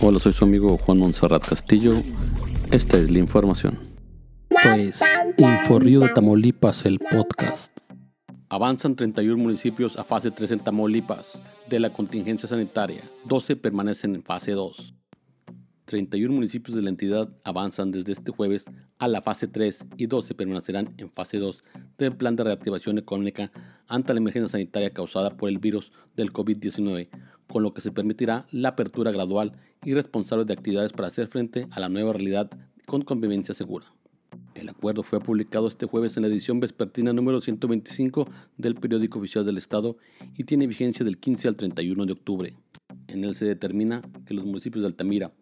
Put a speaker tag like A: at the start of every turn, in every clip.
A: Hola, soy su amigo Juan Monserrat Castillo. Esta es la información.
B: Esto es Inforrío de Tamaulipas, el podcast.
A: Avanzan 31 municipios a fase 3 en Tamaulipas de la contingencia sanitaria. 12 permanecen en fase 2. 31 municipios de la entidad avanzan desde este jueves a la fase 3 y 12 permanecerán en fase 2 del plan de reactivación económica ante la emergencia sanitaria causada por el virus del COVID-19, con lo que se permitirá la apertura gradual y responsable de actividades para hacer frente a la nueva realidad con convivencia segura. El acuerdo fue publicado este jueves en la edición vespertina número 125 del periódico oficial del Estado y tiene vigencia del 15 al 31 de octubre. En él se determina que los municipios de Altamira,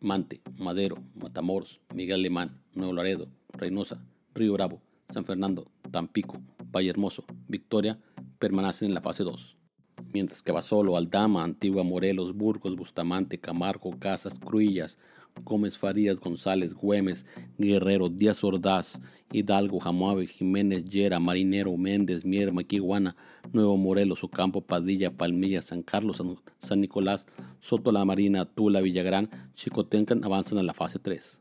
A: Mante, Madero, Matamoros, Miguel Alemán, Nuevo Laredo, Reynosa, Río Bravo, San Fernando, Tampico, Valle Hermoso, Victoria permanecen en la fase 2. Mientras que Basolo, Aldama, Antigua Morelos, Burgos, Bustamante, Camargo, Casas, Cruillas, Gómez Farías, González, Güemes, Guerrero, Díaz Ordaz, Hidalgo, Jamuave, Jiménez, Llera, Marinero, Méndez, Mier, Maquiguana, Nuevo Morelos, Ocampo, Padilla, Palmilla, San Carlos, San, Nicolás, Soto La Marina, Tula, Villagrán, Chicotencan avanzan a la fase 3.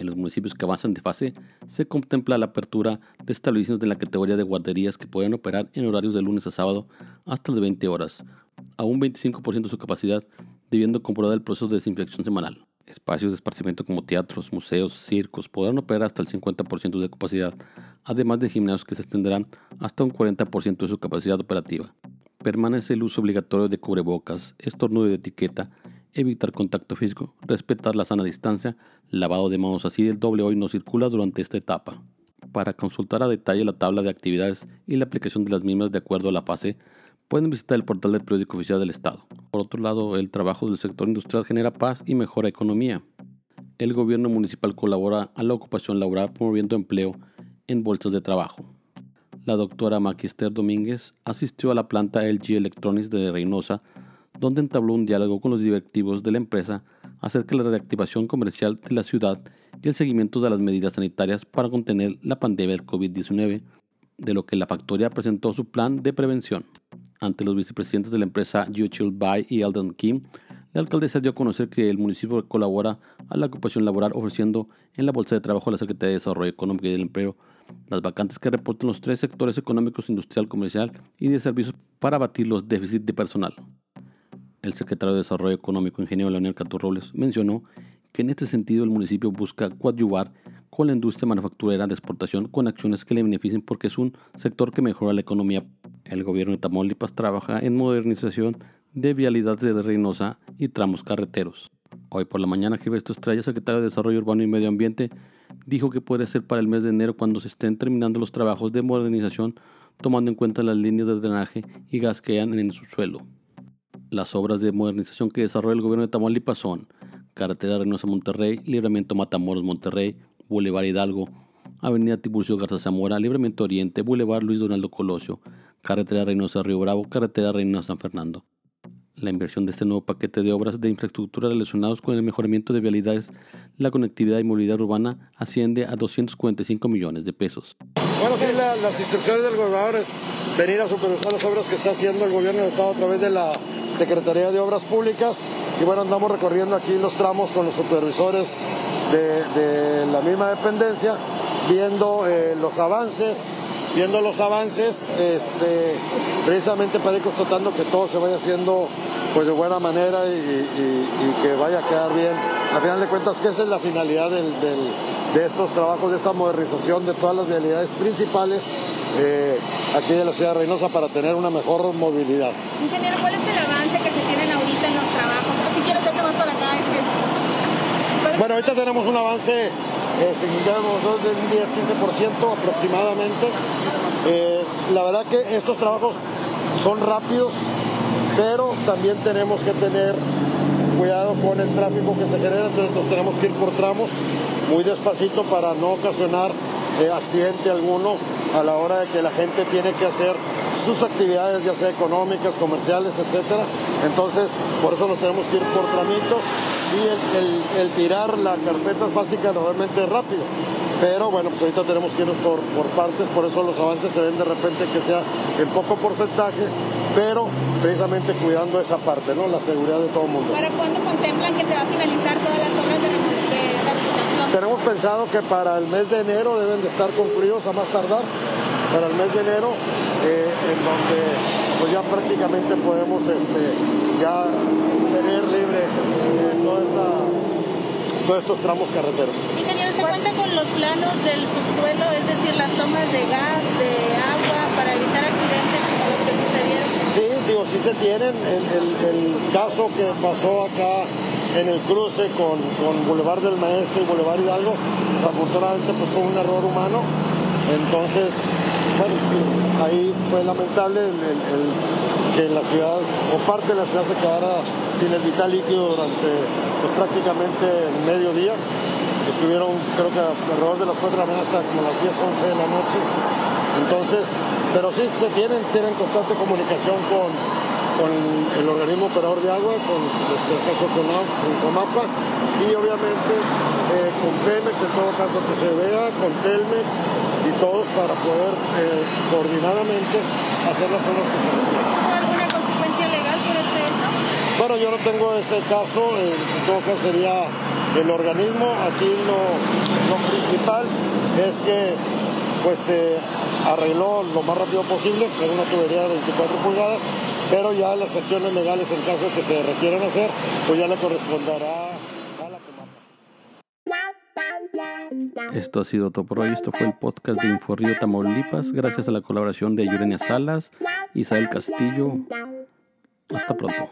A: En los municipios que avanzan de fase, se contempla la apertura de establecimientos de la categoría de guarderías que pueden operar en horarios de lunes a sábado hasta las 20 horas, a un 25% de su capacidad, debiendo comprobar el proceso de desinfección semanal. Espacios de esparcimiento como teatros, museos, circos podrán operar hasta el 50% de capacidad, además de gimnasios que se extenderán hasta un 40% de su capacidad operativa. Permanece el uso obligatorio de cubrebocas, estornudo de etiqueta, evitar contacto físico, respetar la sana distancia, lavado de manos así el doble hoy no circula durante esta etapa. Para consultar a detalle la tabla de actividades y la aplicación de las mismas de acuerdo a la fase, pueden visitar el portal del periódico oficial del Estado. Por otro lado, el trabajo del sector industrial genera paz y mejora economía. El gobierno municipal colabora a la ocupación laboral promoviendo empleo en bolsas de trabajo. La doctora Maquister Domínguez asistió a la planta LG Electronics de Reynosa, donde entabló un diálogo con los directivos de la empresa acerca de la reactivación comercial de la ciudad y el seguimiento de las medidas sanitarias para contener la pandemia del COVID-19, de lo que la factoría presentó su plan de prevención. Ante los vicepresidentes de la empresa Yuchil Bai y Alden Kim, la alcaldesa dio a conocer que el municipio colabora a la ocupación laboral ofreciendo en la Bolsa de Trabajo a la Secretaría de Desarrollo Económico y del Empleo las vacantes que reportan los tres sectores económicos, industrial, comercial y de servicios para abatir los déficits de personal. El secretario de Desarrollo Económico, ingeniero Leonel Robles, mencionó que en este sentido el municipio busca coadyuvar con la industria manufacturera de exportación con acciones que le beneficien porque es un sector que mejora la economía el gobierno de Tamaulipas trabaja en modernización de vialidades de Reynosa y tramos carreteros. Hoy por la mañana, Gilberto Estrella, secretario de Desarrollo Urbano y Medio Ambiente, dijo que puede ser para el mes de enero cuando se estén terminando los trabajos de modernización, tomando en cuenta las líneas de drenaje y gas que hayan en el subsuelo. Las obras de modernización que desarrolla el gobierno de Tamaulipas son Carretera Reynosa Monterrey, Libramiento Matamoros Monterrey, Boulevard Hidalgo, Avenida Tiburcio Garza Zamora, Libramiento Oriente, Boulevard Luis Donaldo Colosio, Carretera Reynosa Río Bravo, Carretera Reynosa San Fernando. La inversión de este nuevo paquete de obras de infraestructura relacionados con el mejoramiento de vialidades, la conectividad y movilidad urbana asciende a 245 millones de pesos.
C: Bueno, sí, las instrucciones del gobernador es venir a supervisar las obras que está haciendo el gobierno del Estado a través de la Secretaría de Obras Públicas. Y bueno, andamos recorriendo aquí los tramos con los supervisores de, la misma dependencia, viendo eh, los avances viendo los avances, este, precisamente para ir constatando que todo se vaya haciendo pues de buena manera y, que vaya a quedar bien. A final de cuentas, que esa es la finalidad de estos trabajos, de esta modernización de todas las vialidades principales eh, aquí de la ciudad de Reynosa para tener una mejor movilidad.
D: Ingeniero, ¿cuál es el avance que se tienen ahorita en los trabajos? si hacerte más para acá,
C: es Bueno, ahorita tenemos un avance eh, significamos de un 10-15% aproximadamente. Eh, la verdad que estos trabajos son rápidos, pero también tenemos que tener cuidado con el tráfico que se genera, entonces nos tenemos que ir por tramos muy despacito para no ocasionar eh, accidente alguno a la hora de que la gente tiene que hacer sus actividades, ya sea económicas, comerciales, etcétera. Entonces, por eso nos tenemos que ir por tramitos y el, tirar la carpeta básica normalmente es rápido. Pero bueno, pues ahorita tenemos que ir por, por partes, por eso los avances se ven de repente que sea en poco porcentaje pero precisamente cuidando esa parte, ¿no? La seguridad de todo el mundo.
D: ¿Para cuándo contemplan que se va a finalizar todas las obras de?
C: Tenemos pensado que para el mes de enero deben de estar concluidos a más tardar, para el mes de enero, eh, en donde pues ya prácticamente podemos este, ya tener libre eh, toda esta, todos estos tramos carreteros.
D: Ingeniero, ¿se cuenta con los planos del subsuelo, es decir, las tomas de gas, de agua, para evitar accidentes como los que sucedieron?
C: Sí, digo, sí se tienen. El, el- el caso que pasó acá en el cruce con, con Boulevard del Maestro y Boulevard Hidalgo, desafortunadamente pues fue un error humano. Entonces, bueno, ahí fue lamentable el- el- que la ciudad o parte de la ciudad se quedara sin el vital líquido durante pues, prácticamente medio día. Estuvieron creo que alrededor de las 4 de la mañana hasta como las 10, 11 de la noche. Entonces, pero sí se tienen, tienen constante comunicación con, con el organismo operador de agua, con este caso con, con Comapa y obviamente eh, con Pemex en todo caso que se vea, con Telmex y todos para poder eh, coordinadamente hacer las obras que se requieren.
D: ¿Hubo alguna consecuencia legal por este hecho?
C: Bueno, yo no tengo ese caso, eh, en todo caso sería el organismo. Aquí lo, lo principal es que pues se arregló lo más rápido posible, es una tubería de 24 pulgadas, pero ya las acciones legales en caso que se requieran hacer, pues ya le corresponderá a la Comapa.
B: Esto ha sido todo por hoy. Esto fue el podcast de Inforrío Tamaulipas. Gracias a la colaboración de Yurenia Salas, Isabel Castillo. Hasta pronto.